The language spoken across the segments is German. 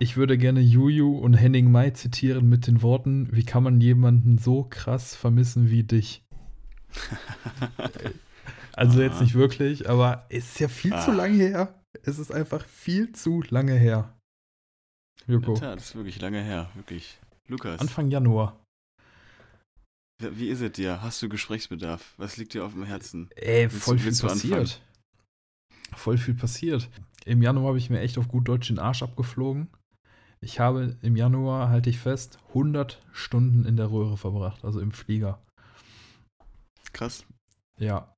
Ich würde gerne Juju und Henning Mai zitieren mit den Worten: Wie kann man jemanden so krass vermissen wie dich? also jetzt nicht wirklich, aber es ist ja viel zu Ah. lange her. Es ist einfach viel zu lange her. Joko, Ja, das ist wirklich lange her, wirklich. Lukas, Anfang Januar. wie ist es dir? Hast du Gesprächsbedarf? Was liegt dir auf dem Herzen? Ey, voll du- viel passiert. Voll viel passiert. Im Januar habe ich mir echt auf gut Deutsch den Arsch abgeflogen. Ich habe im Januar, halte ich fest, 100 Stunden in der Röhre verbracht, also im Flieger. Krass. Ja.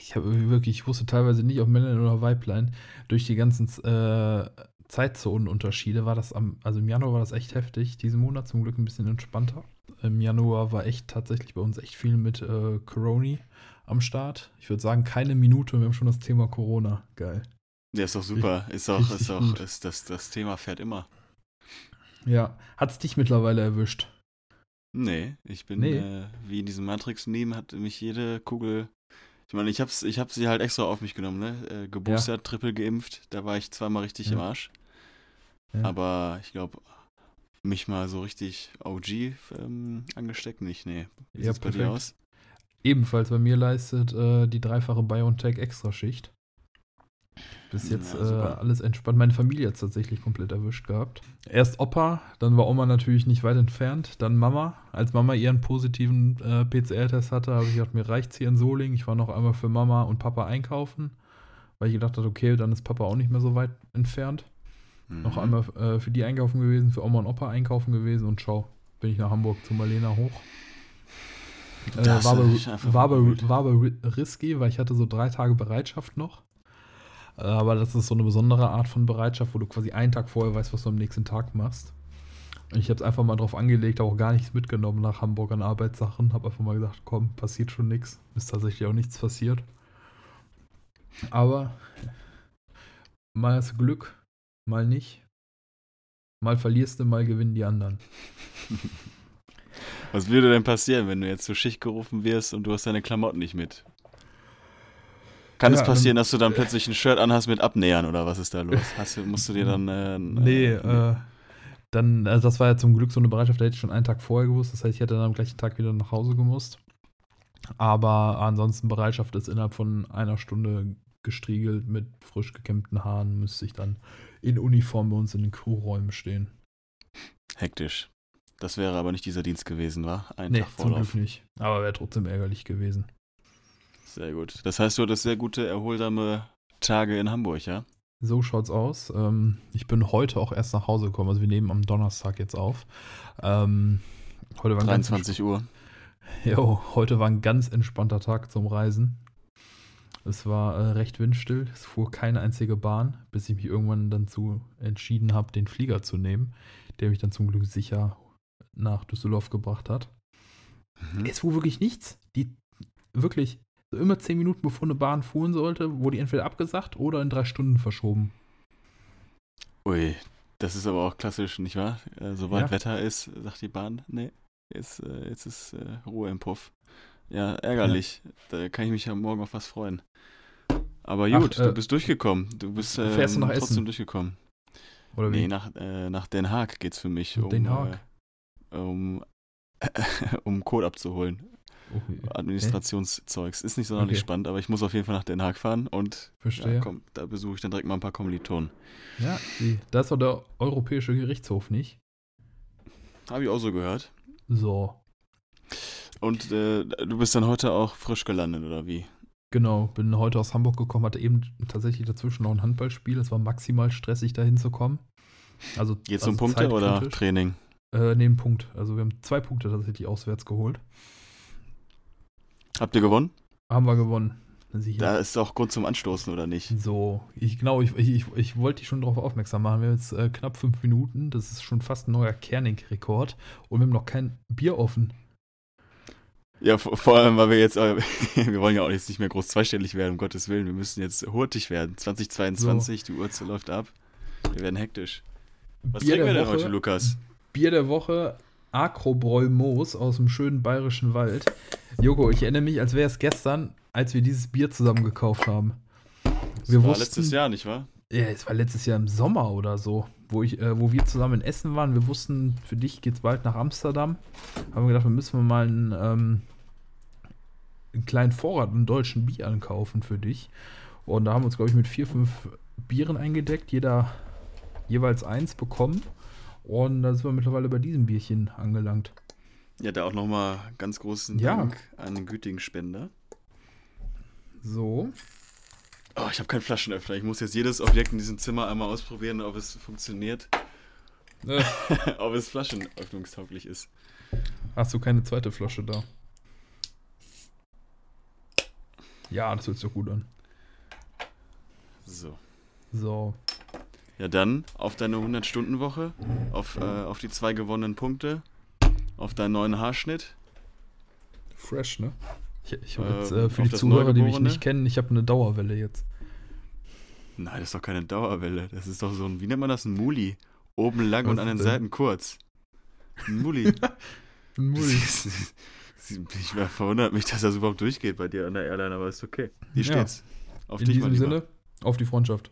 Ich habe wirklich, ich wusste teilweise nicht, ob Männlein oder Weiblein. Durch die ganzen äh, Zeitzonenunterschiede war das am, also im Januar war das echt heftig. Diesen Monat zum Glück ein bisschen entspannter. Im Januar war echt tatsächlich bei uns echt viel mit äh, Corona am Start. Ich würde sagen, keine Minute und wir haben schon das Thema Corona. Geil. Ja, ist doch super. Ist doch, ist doch, ist das, das Thema fährt immer. Ja. Hat es dich mittlerweile erwischt? Nee, ich bin Nee. Äh, wie in diesem Matrix-Meme hat mich jede Kugel. Ich meine, ich hab's, ich hab sie halt extra auf mich genommen, ne? Äh, geboostert, triple geimpft, da war ich zweimal richtig Ja. im Arsch. Ja. Aber ich glaube, mich mal so richtig OG ähm, angesteckt nicht, nee. Wie Ja, sieht's bei dir perfekt. aus? Ebenfalls bei mir leistet äh, die dreifache BioNTech Bis Ja, jetzt äh, super. alles entspannt. Meine Familie hat es tatsächlich komplett erwischt gehabt. Erst Opa, dann war Oma natürlich nicht weit entfernt, dann Mama. Als Mama ihren positiven äh, PCR-Test hatte, habe ich gedacht, mir reicht's hier in Soling. Ich war noch einmal für Mama und Papa einkaufen, weil ich gedacht habe, okay, dann ist Papa auch nicht mehr so weit entfernt. Noch Mhm. einmal äh, für die einkaufen gewesen, für Oma und Opa einkaufen gewesen und schau, bin ich nach Hamburg zu Marlena hoch. Äh, war, aber, war, aber, war risky, weil ich hatte so drei Tage Bereitschaft noch. Aber das ist so eine besondere Art von Bereitschaft, wo du quasi einen Tag vorher weißt, was du am nächsten Tag machst. Und ich habe es einfach mal drauf angelegt, auch gar nichts mitgenommen nach Hamburg an Arbeitssachen. Habe einfach mal gesagt, komm, passiert schon nichts. Ist tatsächlich auch nichts passiert. Aber mal ist Glück, mal nicht. Mal verlierst du, mal gewinnen die anderen. Was würde denn passieren, wenn du jetzt zur Schicht gerufen wirst und du hast deine Klamotten nicht mit? Kann Ja, es passieren, dass du dann plötzlich ein Shirt anhast mit Abnähern oder was ist da los? Hast musst du dir dann. Äh, Nee, äh, äh, dann, also das war ja zum Glück so eine Bereitschaft, da hätte ich schon einen Tag vorher gewusst. Das heißt, ich hätte dann am gleichen Tag wieder nach Hause gemusst. Aber ansonsten Bereitschaft ist innerhalb von einer Stunde gestriegelt mit frisch gekämmten Haaren, müsste ich dann in Uniform bei uns in den Crewräumen stehen. hektisch. Das wäre aber nicht dieser Dienst gewesen, war? Ein Nee, Tag zum Vorlauf. Glück nicht. Aber wäre trotzdem ärgerlich gewesen. Sehr gut. Das heißt, du hattest sehr gute, erholsame Tage in Hamburg, ja? So schaut's aus. Ähm, ich bin heute auch erst nach Hause gekommen. Also wir nehmen am Donnerstag jetzt auf. Ähm, heute war ein ganz 23 Uhr. Jo, heute war ein ganz entspannter Tag zum Reisen. Es war äh, recht windstill, es fuhr keine einzige Bahn, bis ich mich irgendwann dann zu entschieden habe, den Flieger zu nehmen, der mich dann zum Glück sicher nach Düsseldorf gebracht hat. Mhm. Es fuhr wirklich nichts. Die wirklich so immer zehn Minuten bevor eine Bahn fuhren sollte, wurde die entweder abgesagt oder in drei Stunden verschoben. Ui, das ist aber auch klassisch, nicht wahr? Äh, sobald Ja. Wetter ist, sagt die Bahn, nee, jetzt, äh, jetzt ist äh, Ruhe im Puff. Ja, ärgerlich. Da kann ich mich ja morgen auf was freuen. Aber Ach, gut, äh, du bist durchgekommen. Du bist ähm, du nach trotzdem Essen? durchgekommen. Oder wie? Nee, nach, äh, nach Den Haag geht's für mich, um, Den Haag? Äh, um, um Code abzuholen. Oh, Administrationszeugs. Ist nicht sonderlich Okay. spannend, aber ich muss auf jeden Fall nach Den Haag fahren und ja, komm, da besuche ich dann direkt mal ein paar Kommilitonen. Ja, die, da ist doch der Europäische Gerichtshof nicht. Habe ich auch so gehört. So. Und äh, du bist dann heute auch frisch gelandet, oder wie? Genau, bin heute aus Hamburg gekommen, hatte eben tatsächlich dazwischen noch ein Handballspiel. Es war maximal stressig, da hinzukommen. Also, Geht's also um Punkte oder. Training? Äh, nee, einen Punkt. Also wir haben zwei Punkte tatsächlich auswärts geholt. Habt ihr gewonnen? Haben wir gewonnen. Sicher. Da ist auch Grund zum Anstoßen, oder nicht? So, ich genau, ich, ich, ich, wollte dich schon darauf aufmerksam machen. Wir haben jetzt äh, knapp fünf Minuten. Das ist schon fast ein neuer Kernig-Rekord. Und wir haben noch kein Bier offen. Ja, vor, vor allem, weil wir jetzt, äh, wir wollen ja auch jetzt nicht mehr groß zweistellig werden, um Gottes Willen. Wir müssen jetzt hurtig werden. 2022, die Uhr läuft ab. Wir werden hektisch. Was Bier trinken wir denn heute, Lukas? Bier der Woche, Akrobräu Moos aus dem schönen bayerischen Wald. Joko, ich erinnere mich, als wäre es gestern, als wir dieses Bier zusammen gekauft haben. Das Wir war wussten- letztes Jahr, nicht wahr? Ja, es war letztes Jahr im Sommer oder so. wo, ich, äh, wo wir zusammen in Essen waren. Wir wussten, für dich geht es bald nach Amsterdam. Haben wir gedacht, wir müssen mal einen, ähm, einen kleinen Vorrat an deutschen Bieren kaufen für dich. Und da haben wir uns, glaube ich, mit vier, fünf Bieren eingedeckt. Jeder jeweils eins bekommen. Und da sind wir mittlerweile bei diesem Bierchen angelangt. Ja, da auch nochmal ganz großen Ja. Dank an den gütigen Spender. So. Oh, ich habe keinen Flaschenöffner. Ich muss jetzt jedes Objekt in diesem Zimmer einmal ausprobieren, ob es funktioniert, Äh, ob es flaschenöffnungstauglich ist. hast du keine zweite Flasche da? Ja, das hört sich doch gut an. So. So. Ja, dann auf deine 100-Stunden-Woche, auf, äh, auf die zwei gewonnenen Punkte, auf deinen neuen Haarschnitt. Fresh, ne? Ich, ich habe Äh, jetzt äh, für die Zuhörer, die mich nicht kennen, ich habe eine Dauerwelle jetzt. Nein, das ist doch keine Dauerwelle. Das ist doch so ein, wie nennt man das? Ein Muli. Oben lang Was und an den denn? Seiten kurz. Ein Muli. Ein Muli. ich war verwundert mich, dass das überhaupt durchgeht bei dir an der Airline, aber ist okay. Hier Ja. steht's. Auf In dich, diesem. Sinne, auf die Freundschaft.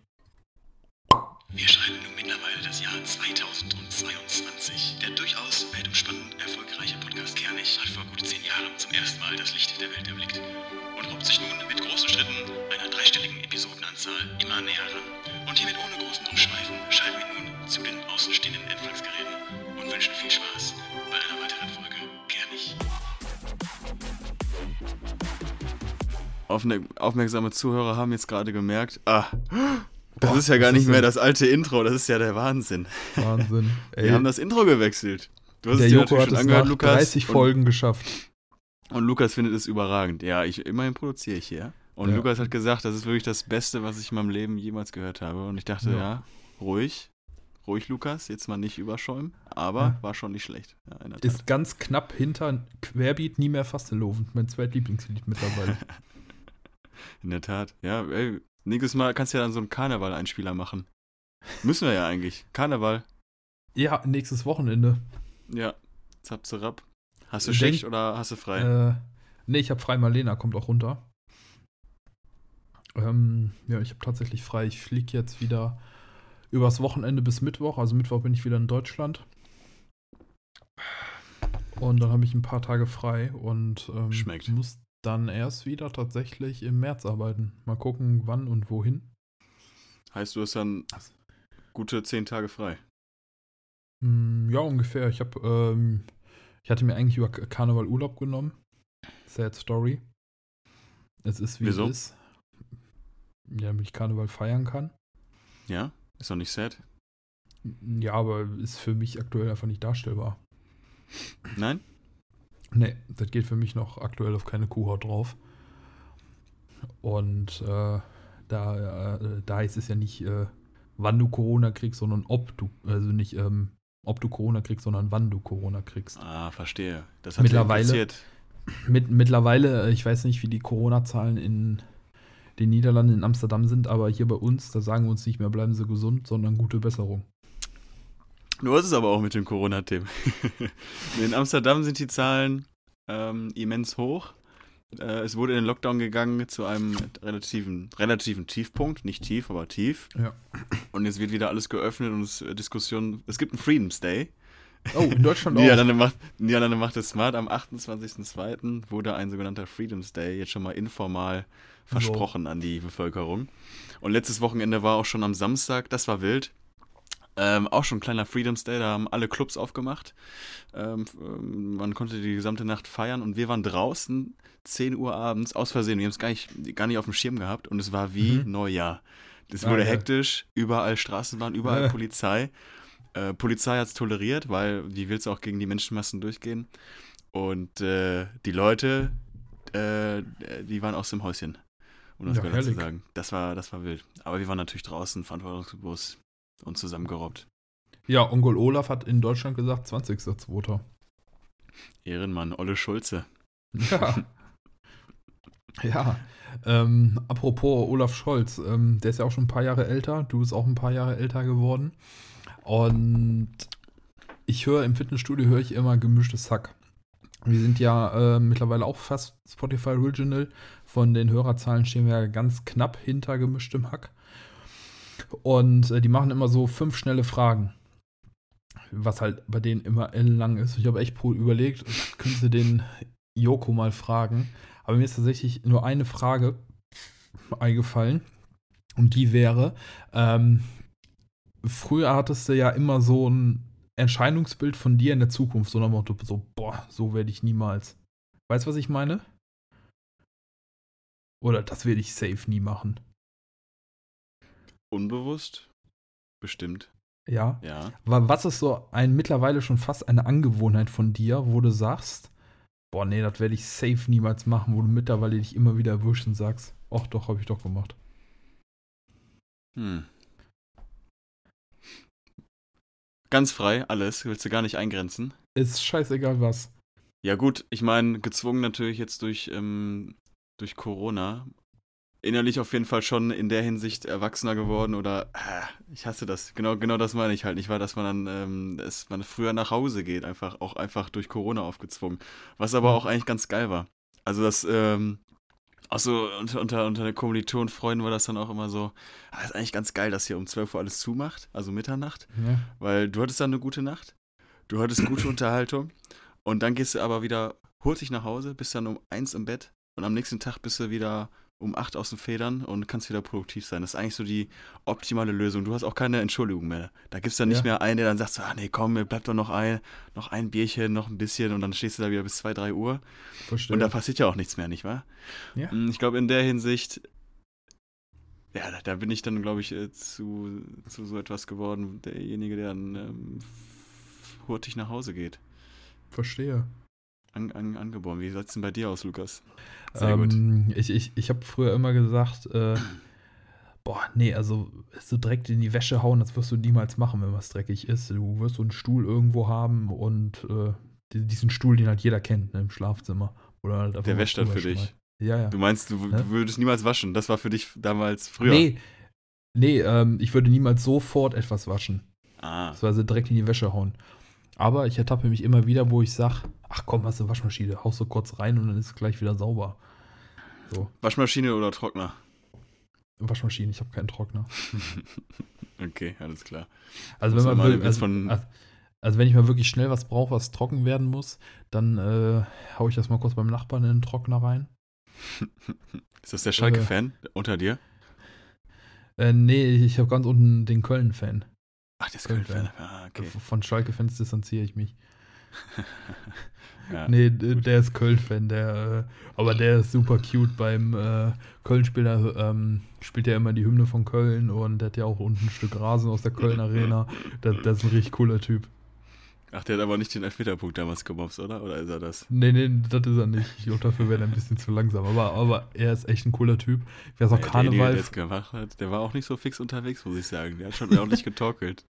Wir schreiben nun mittlerweile das Jahr 2022. Der durchaus weltumspannend erfolgreiche Podcast Kernig hat vor gut zehn Jahren zum ersten Mal das Licht der Welt erblickt und robbt sich nun mit großen Schritten einer dreistelligen Episodenanzahl immer näher ran. Und hiermit ohne großen Umschweifen schalten wir nun zu den außenstehenden Empfangsgeräten und wünschen viel Spaß bei einer weiteren Folge Kernig. Aufmerksame Zuhörer haben jetzt gerade gemerkt, ah, das Boah, ist ja gar nicht mehr das alte Intro, das ist ja der Wahnsinn. Wahnsinn. Ey, Wir haben das Intro gewechselt. Du hast der es dir Joko hat schon es angehört, nach Lukas. 30 und- Folgen geschafft. Und Lukas findet es überragend. Ja, ich immerhin produziere ich hier. Und Ja. Lukas hat gesagt, das ist wirklich das Beste, was ich in meinem Leben jemals gehört habe. Und ich dachte, Ja. ja, ruhig. Ruhig, Lukas, jetzt mal nicht überschäumen. Aber Ja. war schon nicht schlecht. Ja. Ist ganz knapp hinter Querbeat nie mehr Fasteloven. Mein zweitlieblingslied mittlerweile. In der Tat. Ja, ey, nächstes Mal kannst du ja dann so einen Karneval-Einspieler machen. Müssen wir ja eigentlich. Karneval. ja, nächstes Wochenende. Ja, zap, zap. Hast du Denk- Schicht oder hast du frei? Äh, nee, ich habe frei. Marlena kommt auch runter. Ähm, ja, ich habe tatsächlich frei. Ich fliege jetzt wieder übers Wochenende bis Mittwoch. Also Mittwoch bin ich wieder in Deutschland. Und dann habe ich ein paar Tage frei und ähm, Schmeckt. muss dann erst wieder tatsächlich im März arbeiten. Mal gucken, wann und wohin. heißt, du hast dann gute zehn Tage frei. Mm, Ja, ungefähr. Ich habe, ähm, ich hatte mir eigentlich über Karneval Urlaub genommen. Sad Story. Es ist wie Wieso? es ist. Ja, damit ich Karneval feiern kann. Ja? Ist doch nicht sad? Ja, aber ist für mich aktuell einfach nicht darstellbar. Nein? Nee, das geht für mich noch aktuell auf keine Kuhhaut drauf. Und äh, da, äh, da heißt es ja nicht, äh, wann du Corona kriegst, sondern ob du, also nicht, ähm, ob du Corona kriegst, sondern wann du Corona kriegst. Ah, verstehe. Das hat Mittlerweile- interessiert. Mit, mittlerweile, äh, ich weiß nicht, wie die Corona-Zahlen in den Niederlanden, in Amsterdam sind, aber hier bei uns, da sagen wir uns nicht mehr, bleiben Sie gesund, sondern gute Besserung. Du hast es aber auch mit dem Corona-Themen. in Amsterdam sind die Zahlen ähm, immens hoch. Äh, es wurde in den Lockdown gegangen zu einem relativen, relativen Tiefpunkt. Nicht tief, aber tief. Ja. Und jetzt wird wieder alles geöffnet und es äh, Diskussion. Es gibt einen Freedoms Day. Oh, in Deutschland auch. Niederlande macht, Niederlande macht es smart. Am 28.02. wurde ein sogenannter Freedoms Day jetzt schon mal informal versprochen an die Bevölkerung. Und letztes Wochenende war auch schon am Samstag, das war wild. Ähm, auch schon ein kleiner Freedoms Day, da haben alle Clubs aufgemacht. Ähm, ähm, man konnte die gesamte Nacht feiern und wir waren draußen 10 Uhr abends, aus Versehen, wir haben es gar nicht, gar nicht auf dem Schirm gehabt und es war wie Mhm. Neujahr. Es Ah, wurde geil. hektisch, überall Straßenbahn, überall Äh. Polizei. Äh, Polizei hat es toleriert, weil die will es auch gegen die Menschenmassen durchgehen. Und äh, die Leute, äh, die waren aus dem Häuschen, um das Ja, zu sagen. Das war, das war wild. Aber wir waren natürlich draußen, verantwortungsbewusst und zusammengerobbt. Ja, Onkel Olaf hat in Deutschland gesagt, 20.02. Ehrenmann, Olle Schulze. Ja. ja. Ähm, apropos Olaf Scholz, ähm, der ist ja auch schon ein paar Jahre älter. Du bist auch ein paar Jahre älter geworden. Und ich höre im Fitnessstudio höre ich immer gemischtes Hack. Wir sind ja äh, mittlerweile auch fast Spotify Original. Von den Hörerzahlen stehen wir ja ganz knapp hinter gemischtem Hack. Und äh, die machen immer so fünf schnelle Fragen. Was halt bei denen immer ellenlang ist. Ich habe echt überlegt, könnte den Joko mal fragen. Aber mir ist tatsächlich nur eine Frage eingefallen. Und die wäre, ähm, früher hattest du ja immer so ein Erscheinungsbild von dir in der Zukunft, so nach Motto, so, boah, so werde ich niemals. Weißt du, was ich meine? Oder das werde ich safe nie machen. Unbewusst? Bestimmt. Ja. Ja. Wa- Was ist so ein mittlerweile schon fast eine Angewohnheit von dir, wo du sagst, boah, nee, das werde ich safe niemals machen, wo du mittlerweile dich immer wieder erwischst und sagst, ach doch, habe ich doch gemacht. Hm. Ganz frei, alles. Willst du gar nicht eingrenzen? Ist scheißegal was. Ja, gut, ich meine, gezwungen natürlich jetzt durch, ähm, durch Corona. Innerlich auf jeden Fall schon in der Hinsicht erwachsener geworden oder ah, ich hasse das. Genau, genau das meine ich halt nicht, weil dass man dann, ähm, dass man früher nach Hause geht, einfach auch einfach durch Corona aufgezwungen. Was aber auch eigentlich ganz geil war. Also das, ähm, auch so unter, unter, unter den Kommilitonen, Freunden war das dann auch immer so, ah, ist eigentlich ganz geil, dass hier um 12 Uhr alles zumacht, also Mitternacht. Ja. Weil du hattest dann eine gute Nacht, du hattest gute Unterhaltung und dann gehst du aber wieder hurtig nach Hause, bist dann um eins im Bett und am nächsten Tag bist du wieder um acht aus den Federn und kannst wieder produktiv sein. Das ist eigentlich so die optimale Lösung. Du hast auch keine Entschuldigung mehr. Da gibt es dann nicht Ja. mehr einen, der dann sagt so, ah nee, komm, mir bleibt doch noch ein, noch ein Bierchen, noch ein bisschen und dann stehst du da wieder bis zwei, drei Uhr Verstehe. und da passiert ja auch nichts mehr, nicht wahr? Ja. Mm, Ich glaube, in der Hinsicht, ja, da, da bin ich dann, glaube ich, äh, zu, zu so etwas geworden, derjenige, der dann ähm, hurtig nach Hause geht. Verstehe. An, an, angeboren. Wie sieht es denn bei dir aus, Lukas? Sehr gut. Ähm, ich ich, ich habe früher immer gesagt, äh, boah, nee, also so direkt in die Wäsche hauen, das wirst du niemals machen, wenn was dreckig ist. Du wirst so einen Stuhl irgendwo haben und äh, die- diesen Stuhl, den halt jeder kennt, ne, im Schlafzimmer. Oder halt Der wäscht dann für dich. Ja, ja. Du meinst, du, Hä? du würdest niemals waschen. Das war für dich damals früher. Nee, nee ähm, ich würde niemals sofort etwas waschen. Ah, Beziehungsweise direkt in die Wäsche hauen. Aber ich ertappe mich immer wieder, wo ich sage, ach komm, hast du eine Waschmaschine, haust du kurz rein und dann ist es gleich wieder sauber. So, Waschmaschine oder Trockner? Waschmaschine, ich habe keinen Trockner. Okay, alles klar. Also wenn man will, also, also, also wenn ich mal wirklich schnell was brauche, was trocken werden muss, dann äh, hau ich das mal kurz beim Nachbarn in den Trockner rein. Ist das der Schalke-Fan unter dir? Äh, nee, ich habe ganz unten den Köln-Fan. Ach, der ist Köln-Fan. Köln-Fan. Ah, okay. Von Schalke-Fans distanziere ich mich. Ja. Nee, d- der ist Köln-Fan, der, äh, aber der ist super cute. Beim äh, Köln-Spieler ähm, spielt er immer die Hymne von Köln und der hat ja auch unten ein Stück Rasen aus der Köln-Arena. Der ist ein richtig cooler Typ. Ach, der hat aber nicht den Elfmeterpunkt damals gemobst, oder? Oder ist er das? Nee, nee, das ist er nicht. Ich glaube, dafür wäre er ein bisschen zu langsam. Aber, aber er ist echt ein cooler Typ. Wer auch Ja, Karneval. Der, der gemacht hat, der war auch nicht so fix unterwegs, muss ich sagen. Der hat schon ordentlich getorkelt.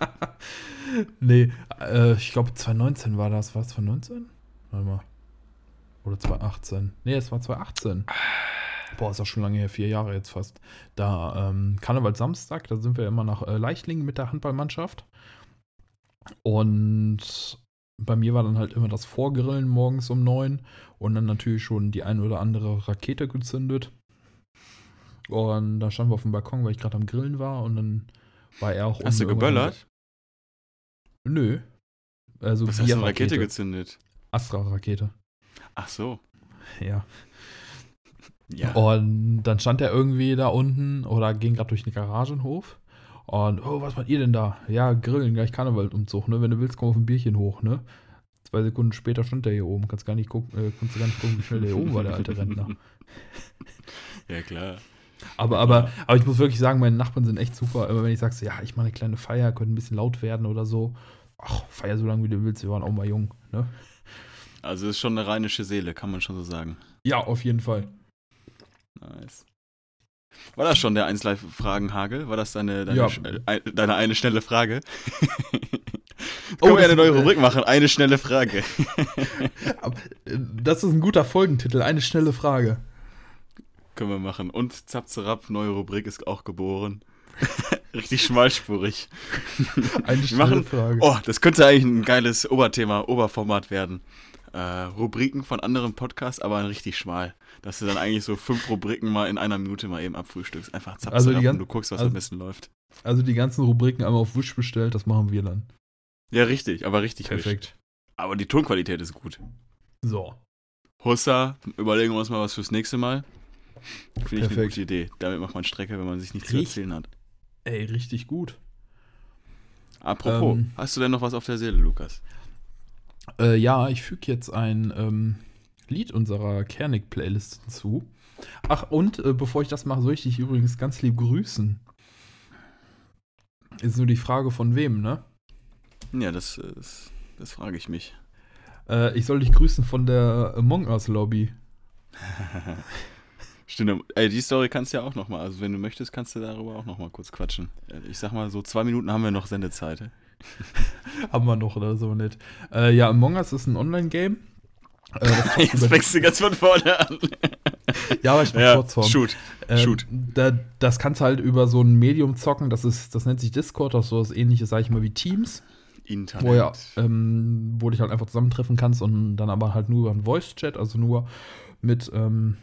nee, äh, ich glaube 2019 war das. War es 2019? Warte mal. Oder 2018? Nee, es war 2018. Boah, ist auch schon lange her, vier Jahre jetzt fast. Da, ähm, Karneval Samstag, da sind wir immer nach äh, Leichtlingen mit der Handballmannschaft. Und bei mir war dann halt immer das Vorgrillen morgens um neun und dann natürlich schon die ein oder andere Rakete gezündet. Und dann standen wir auf dem Balkon, weil ich gerade am Grillen war und dann war er auch Hast du geböllert? Nö. Also Was hast du eine. Rakete gezündet? Astra-Rakete. Ach so. Ja. Ja. Und dann stand er irgendwie da unten oder ging gerade durch den Garagenhof. Und, oh, was macht ihr denn da? Ja, grillen, gleich Karnevalumzug, ne? Wenn du willst, komm auf ein Bierchen hoch, ne? Zwei Sekunden später stand der hier oben. Kannst gar nicht gucken, äh, kannst du gar nicht gucken, wie schnell der hier oben war, der alte Rentner. Ja, klar. Aber, aber, aber ich muss wirklich sagen, meine Nachbarn sind echt super. Immer wenn ich sage, so, ja, ich mache eine kleine Feier, könnte ein bisschen laut werden oder so. Ach, feier so lange wie du willst, wir waren auch mal jung, ne? Also ist schon eine rheinische Seele, kann man schon so sagen. Ja, auf jeden Fall. Nice. War das schon der 1 Live Fragenhagel? War das deine, deine, Ja. äh, deine eine schnelle Frage? Oh, Können wir das eine neue Rubrik machen? Eine schnelle Frage. Äh, Das ist ein guter Folgentitel, eine schnelle Frage. Können wir machen. Und zap zerab, neue Rubrik ist auch geboren. Richtig schmalspurig. Eine Wir schnelle machen- Frage. Oh, das könnte eigentlich ein geiles Oberthema, Oberformat werden. Äh, Rubriken von anderen Podcasts, aber richtig schmal. Dass du dann eigentlich so fünf Rubriken mal in einer Minute mal eben abfrühstückst. Einfach zapsen Also und du guckst, was also- am besten läuft. Also die ganzen Rubriken einmal auf Wish bestellt, das machen wir dann. Ja, richtig, aber richtig wisch. Perfekt. Aber die Tonqualität ist gut. So. Hussa, überlegen wir uns mal was fürs nächste Mal. Finde ich eine gute Idee. Damit macht man Strecke, wenn man sich nichts zu Richtig. erzählen hat. Ey, richtig gut. Apropos, Ähm. hast du denn noch was auf der Seele, Lukas? Äh, ja, ich füge jetzt ein ähm, Lied unserer Kernig-Playlist hinzu. Ach, und äh, bevor ich das mache, soll ich dich übrigens ganz lieb grüßen. Ist nur die Frage von wem, ne? Ja, das, das, das frage ich mich. Äh, ich soll dich grüßen von der Among Us Lobby. Stimmt, ey, die Story kannst du ja auch noch mal, also wenn du möchtest, kannst du darüber auch noch mal kurz quatschen. Äh, Ich sag mal, so zwei Minuten haben wir noch Sendezeit. Haben wir noch oder so nicht. Äh, ja, Among Us ist ein Online-Game. Äh, Jetzt fängst du ganz von vorne an. ja, aber ich mach Ja, Kurzform. shoot. Ähm, Shoot. Da, das kannst du halt über so ein Medium zocken, das ist, das nennt sich Discord, das ist sowas ähnliches, sag ich mal, wie Teams, Internet. wo, ja, ähm, wo du dich halt einfach zusammentreffen kannst und dann aber halt nur über einen Voice-Chat, also nur mit ähm,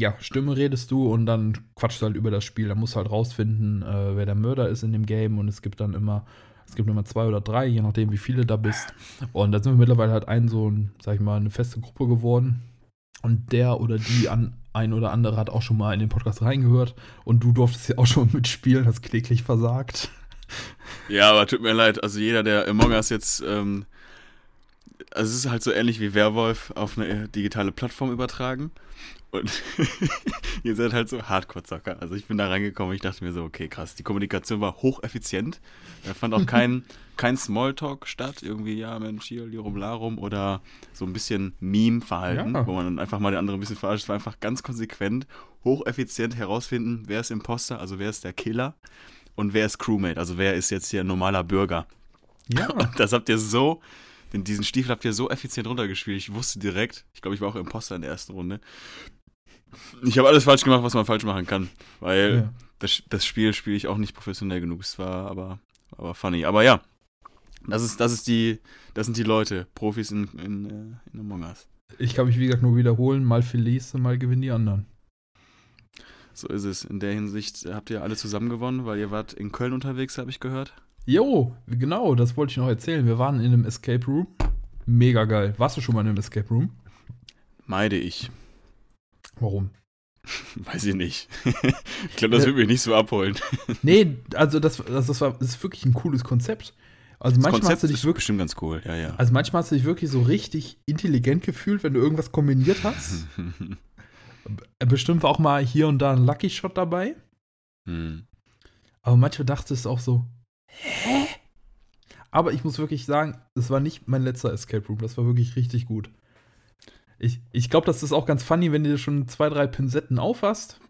ja, Stimme redest du und dann quatschst du halt über das Spiel. Da musst du halt rausfinden, äh, wer der Mörder ist in dem Game und es gibt dann immer, es gibt immer zwei oder drei, je nachdem, wie viele da bist. Und da sind wir mittlerweile halt ein, so ein, sag ich mal, eine feste Gruppe geworden. Und der oder die an, ein oder andere hat auch schon mal in den Podcast reingehört und du durftest ja auch schon mitspielen, hast kläglich versagt. Ja, aber tut mir leid, also jeder, der Among Us jetzt, ähm, also es ist halt so ähnlich wie Werwolf auf eine äh, digitale Plattform übertragen. Und ihr seid halt so Hardcore-Zocker. Also ich bin da reingekommen, ich dachte mir so, okay, krass, die Kommunikation war hocheffizient. Da fand auch kein, kein Smalltalk statt, irgendwie, ja, Mensch, hier, Lirum Larum oder so ein bisschen Meme-Verhalten, Ja. wo man dann einfach mal den anderen ein bisschen verarscht. Es war einfach ganz konsequent, hocheffizient herausfinden, wer ist Imposter, also wer ist der Killer und wer ist Crewmate, also wer ist jetzt hier ein normaler Bürger. Ja, Das habt ihr so, den, diesen Stiefel habt ihr so effizient runtergespielt. Ich wusste direkt, ich glaube, ich war auch Imposter in der ersten Runde. Ich habe alles falsch gemacht, was man falsch machen kann. Weil ja. das, das Spiel spiele ich auch nicht professionell genug. Es war aber, aber funny. Aber ja, das ist, das ist die, das sind die Leute, Profis in, in, äh, in Among Us. Ich kann mich, wie gesagt, nur wiederholen, mal du, mal gewinnen die anderen. So ist es. In der Hinsicht habt ihr alle zusammen gewonnen, weil ihr wart in Köln unterwegs, habe ich gehört. Jo, genau, das wollte ich noch erzählen. Wir waren in einem Escape Room. Mega geil. Warst du schon mal in einem Escape Room? Meide ich. Warum? Weiß ich nicht. ich glaube, das Äh, würde mich nicht so abholen. Nee, also das, das, das, war, das ist wirklich ein cooles Konzept. Also Das manchmal Konzept hast du dich wirklich, bestimmt ganz cool. Ja, ja. also manchmal hast du dich wirklich so richtig intelligent gefühlt, wenn du irgendwas kombiniert hast. Äh, Bestimmt war auch mal hier und da ein Lucky Shot dabei. Hm. Aber manchmal dachtest du auch so, hä? Aber ich muss wirklich sagen, es war nicht mein letzter Escape Room. Das war wirklich richtig gut. Ich, ich glaube, das ist auch ganz funny, wenn du schon zwei, drei Pinsetten aufhast.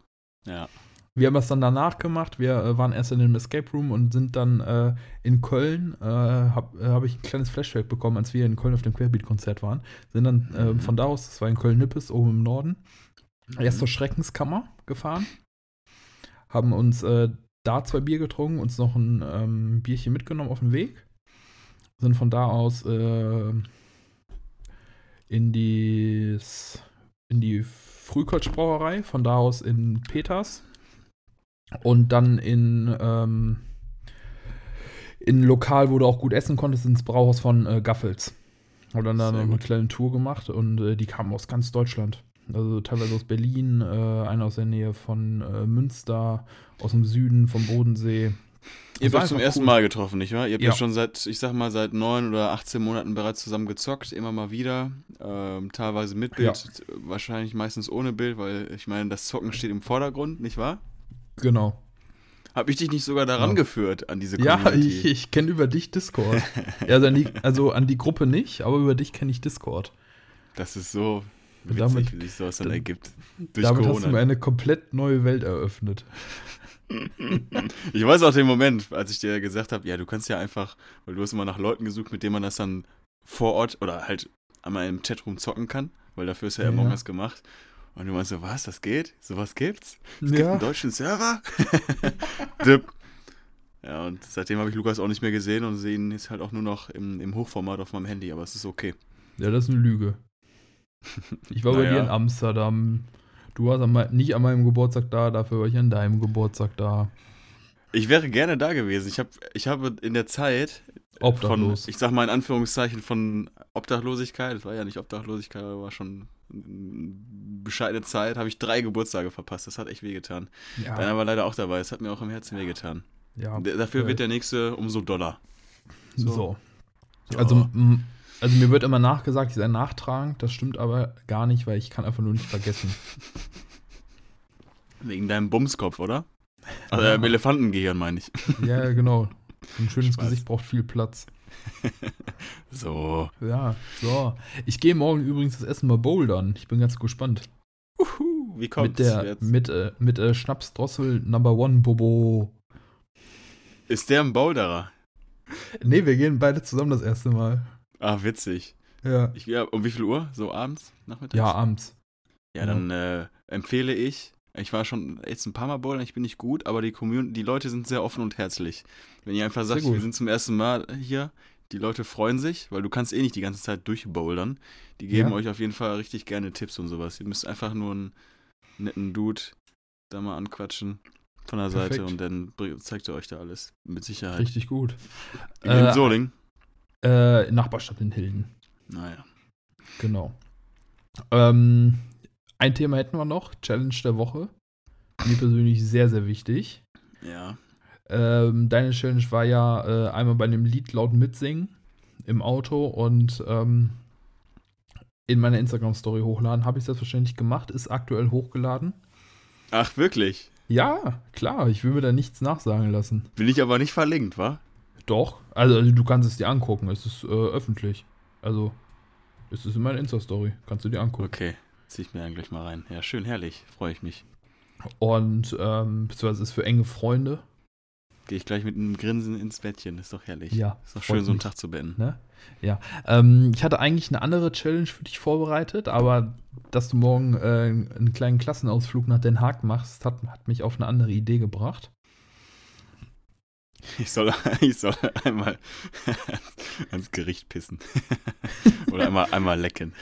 Ja. Wir haben das dann danach gemacht. Wir äh, waren erst in dem Escape Room und sind dann äh, in Köln, äh, habe äh, hab ich ein kleines Flashback bekommen, als wir in Köln auf dem Querbeat-Konzert waren. Sind dann äh, Mhm. von da aus, das war in Köln-Nippes, oben im Norden, erst zur Schreckenskammer gefahren. Haben uns äh, da zwei Bier getrunken, uns noch ein ähm, Bierchen mitgenommen auf den Weg. Sind von da aus äh, in, die, in die Frühkolschbrauerei, von da aus in Peters und dann in, ähm, in ein Lokal, wo du auch gut essen konntest, ins Brauhaus von äh, Gaffels. Und dann da Sehr noch eine kleine Tour gemacht und äh, die kamen aus ganz Deutschland. Also teilweise aus Berlin, äh, einer aus der Nähe von äh, Münster, aus dem Süden, vom Bodensee. Ihr habt euch zum ersten cool. Mal getroffen, nicht wahr? Ihr habt ja. Ja. schon seit, ich sag mal, seit neun oder 18 Monaten bereits zusammen gezockt, immer mal wieder. Ähm, teilweise mit Bild, wahrscheinlich meistens ohne Bild, weil ich meine, das Zocken steht im Vordergrund, nicht wahr? Genau. Hab ich dich nicht sogar daran Ja. geführt, an diese Ja, Community? ich, ich kenne über dich Discord. ja, also, an die, also an die Gruppe nicht, aber über dich kenne ich Discord. Das ist so witzig, damit- wie sich sowas dann dann- ergibt. Durch Damit hast du mir Corona. eine komplett neue Welt eröffnet. Ich weiß auch den Moment, als ich dir gesagt habe, ja, du kannst ja einfach, weil du hast immer nach Leuten gesucht, mit denen man das dann vor Ort oder halt einmal im Chatroom zocken kann, weil dafür ist ja, Ja. Among Us gemacht. Und du meinst so, was, das geht? Sowas gibt's? Es gibt Ja, einen deutschen Server? Ja, und seitdem habe ich Lukas auch nicht mehr gesehen und sehe ihn jetzt halt auch nur noch im, im Hochformat auf meinem Handy, aber es ist okay. Ja, das ist eine Lüge. Ich war bei Naja. dir in Amsterdam. Du warst an nicht an meinem Geburtstag da, dafür war ich an deinem Geburtstag da. Ich wäre gerne da gewesen. Ich, hab, ich habe in der Zeit von, Obdachlos. ich sag mal in Anführungszeichen, von Obdachlosigkeit, es war ja nicht Obdachlosigkeit, aber war schon eine bescheidene Zeit, habe ich drei Geburtstage verpasst. Das hat echt wehgetan. ja, Deiner war leider auch dabei. Es hat mir auch im Herzen wehgetan. ja, Dafür äh, wird der nächste umso doller. so. So. Also, also mir wird immer nachgesagt, ich sei nachtragend. Das stimmt aber gar nicht, weil ich kann einfach nur nicht vergessen. Wegen deinem Bumskopf, oder? Also Ja. Elefantengehirn, meine ich. ja, genau. Ein schönes Spaß. Gesicht braucht viel Platz. So. Ja, so. Ich gehe morgen übrigens das Essen mal bouldern. Ich bin ganz gespannt. Uhu, wie kommt's mit der, jetzt? mit, äh, mit äh, Schnapsdrossel Number One Bobo. Ist der ein Boulderer? Nee, wir gehen beide zusammen das erste Mal. Ah, witzig. Ja. Ich, ja, um wie viel Uhr? So abends? Nachmittags? Ja, abends. Ja, dann äh, empfehle ich, ich war schon jetzt ein paar Mal bouldern, ich bin nicht gut, aber die Community, die Leute sind sehr offen und herzlich. Wenn ihr einfach sagt, wir sind zum ersten Mal hier, die Leute freuen sich, weil du kannst eh nicht die ganze Zeit durchbouldern. Die geben Ja. euch auf jeden Fall richtig gerne Tipps und sowas. Ihr müsst einfach nur einen netten Dude da mal anquatschen von der Seite Perfekt. und dann zeigt er euch da alles. Mit Sicherheit. Richtig gut. In Äh, Soling. Äh, Nachbarstadt in Hilden. Naja. Genau. Ähm, ein Thema hätten wir noch. Challenge der Woche. Mir persönlich sehr, sehr wichtig. Ja. Ähm, deine Challenge war ja äh, einmal bei einem Lied laut mitsingen im Auto und ähm, in meiner Instagram-Story hochladen. Habe ich selbstverständlich gemacht, ist aktuell hochgeladen. Ach, wirklich? Ja, klar, ich will mir da nichts nachsagen lassen. Bin ich aber nicht verlinkt, wa? Doch, also, also du kannst es dir angucken, es ist äh, öffentlich. Also, es ist in meiner Insta-Story, kannst du dir angucken. Okay. Zieh ich mir dann gleich mal rein. Ja, schön, herrlich. Freue ich mich. Und, ähm, beziehungsweise ist für enge Freunde. Gehe ich gleich mit einem Grinsen ins Bettchen. Ist doch herrlich. Ja, Ist doch schön, so einen mich. Tag zu beenden. Ne? Ja. Ähm, ich hatte eigentlich eine andere Challenge für dich vorbereitet, aber dass du morgen äh, einen kleinen Klassenausflug nach Den Haag machst, hat, hat mich auf eine andere Idee gebracht. Ich soll, ich soll einmal ans Gericht pissen. Oder einmal, einmal lecken.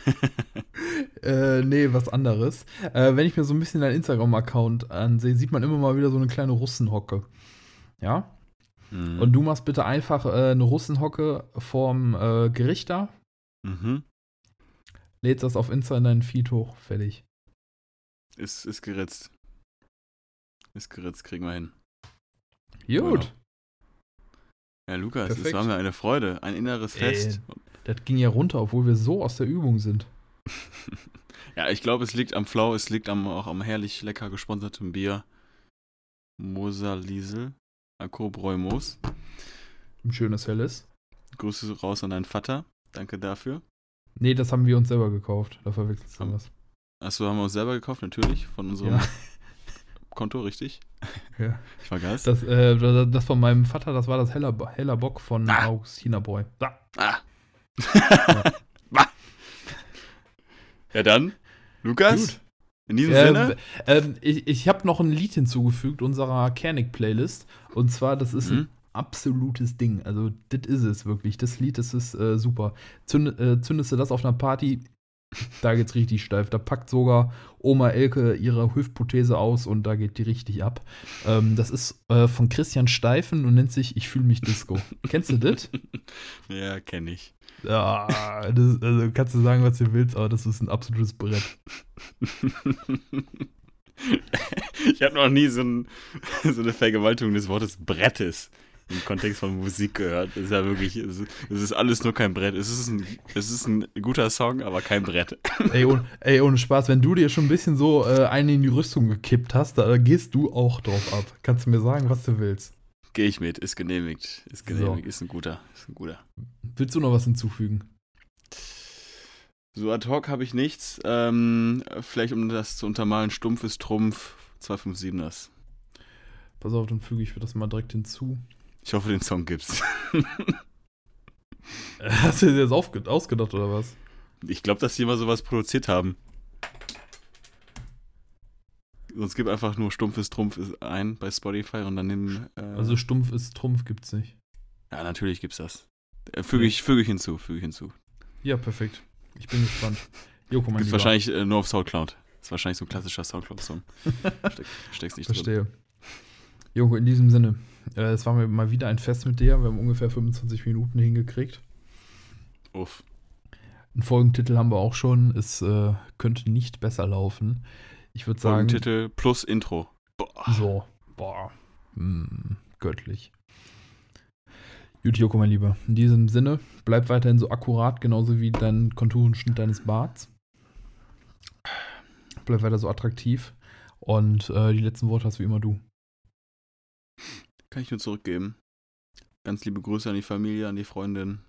Äh, nee, was anderes. Äh, wenn ich mir so ein bisschen deinen Instagram-Account ansehe, sieht man immer mal wieder so eine kleine Russenhocke. Ja? Mhm. Und du machst bitte einfach äh, eine Russenhocke vorm äh, Gericht da, Mhm. lädst das auf Insta in deinen Feed hoch. Fertig. Ist, ist geritzt. Ist geritzt, kriegen wir hin. Gut. Ja, Lukas, es Perfekt. war mir eine Freude, ein inneres Ey. Fest. Das ging ja runter, obwohl wir so aus der Übung sind. Ja, ich glaube, es liegt am Flau, es liegt am, auch am herrlich lecker gesponserten Bier. Moser Liesel, Akobräumos. Ein schönes Helles. Grüße raus an deinen Vater. Danke dafür. Nee, das haben wir uns selber gekauft. Da verwechselst du was. Achso, haben wir uns selber gekauft, natürlich, von unserem Ja. Konto, richtig? Ja. Ich vergaß. Das, äh, das von meinem Vater, das war das heller, heller Bock von Ah. Augustina Boy. Ah. Ah. Bah. ja, dann, Lukas, Gut. in diesem Ähm, Sinne. ähm, ich ich habe noch ein Lied hinzugefügt unserer Kernig-Playlist. Und zwar, das ist Mhm. ein absolutes Ding. Also, das ist es wirklich. Das Lied, das ist äh, super. Zünd, äh, zündest du das auf einer Party, da geht's richtig steif. Da packt sogar Oma Elke ihre Hüftprothese aus und da geht die richtig ab. Ähm, das ist äh, von Christian Steifen und nennt sich Ich fühle mich Disco. Kennst du das? Ja, kenne ich. Ja, das, also kannst du sagen, was du willst, aber das ist ein absolutes Brett. ich habe noch nie so, ein, so eine Vergewaltigung des Wortes Brettes im Kontext von Musik gehört. Das ist ja wirklich, es ist, es ist alles nur kein Brett. Es ist, ein, es ist ein guter Song, aber kein Brett. Ey, ohne, ey, ohne Spaß, wenn du dir schon ein bisschen so äh, eine in die Rüstung gekippt hast, da gehst du auch drauf ab. Kannst du mir sagen, was du willst. Gehe ich mit, ist genehmigt. Ist genehmigt, ist ein guter. Ist ein guter. Willst du noch was hinzufügen? So ad hoc habe ich nichts. Ähm, vielleicht um das zu untermalen, stumpf ist Trumpf, 257ers. Pass auf, dann füge ich das mal direkt hinzu. Ich hoffe, den Song gibt's. Hast du dir das ausgedacht oder was? Ich glaube, dass die mal sowas produziert haben. Sonst gib einfach nur Trumpf ist ein bei Spotify und dann nimm. Äh, Also stumpf ist Trumpf, gibt's nicht. ja, natürlich gibt's das. Äh, füge, ich, füge ich hinzu, füge ich hinzu. Ja, perfekt. Ich bin gespannt. Joko, mein Gibt Lieber. wahrscheinlich äh, nur auf Soundcloud. ist wahrscheinlich so ein klassischer Soundcloud-Song. Steck, steckst nicht drin. Verstehe. Joko, in diesem Sinne, es war mir mal wieder ein Fest mit dir. Wir haben ungefähr 25 Minuten hingekriegt. Uff. Einen Folgentitel haben wir auch schon. Es äh, könnte nicht besser laufen. Ich würde sagen, Folgentitel plus Intro. Boah. so, boah, mm, göttlich. Gut, Joko, mein Lieber. In diesem Sinne, bleib weiterhin so akkurat, genauso wie dein Konturenschnitt deines Barts. Bleib weiter so attraktiv. Und äh, die letzten Worte hast wie immer du. Kann ich nur zurückgeben. Ganz liebe Grüße an die Familie, an die Freundin.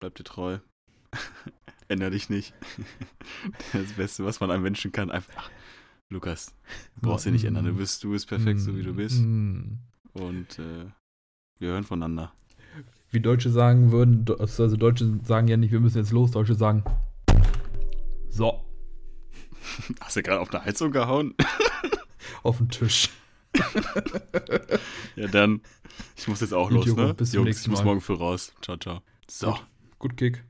Bleib dir treu. Änder dich nicht. Das Beste, was man einem Menschen kann, einfach. Ach, Lukas, du brauchst dich nicht ändern. Du bist, du bist perfekt, so wie du bist. Und äh, wir hören voneinander. Wie Deutsche sagen würden, also Deutsche sagen ja nicht, wir müssen jetzt los, Deutsche sagen so, Hast du gerade auf eine Heizung gehauen? auf den Tisch ja, dann. Ich muss jetzt auch Und los, Jure, ne? Bis Jungs, ich muss morgen früh raus. Ciao, ciao. So. Gut, Gut Kick.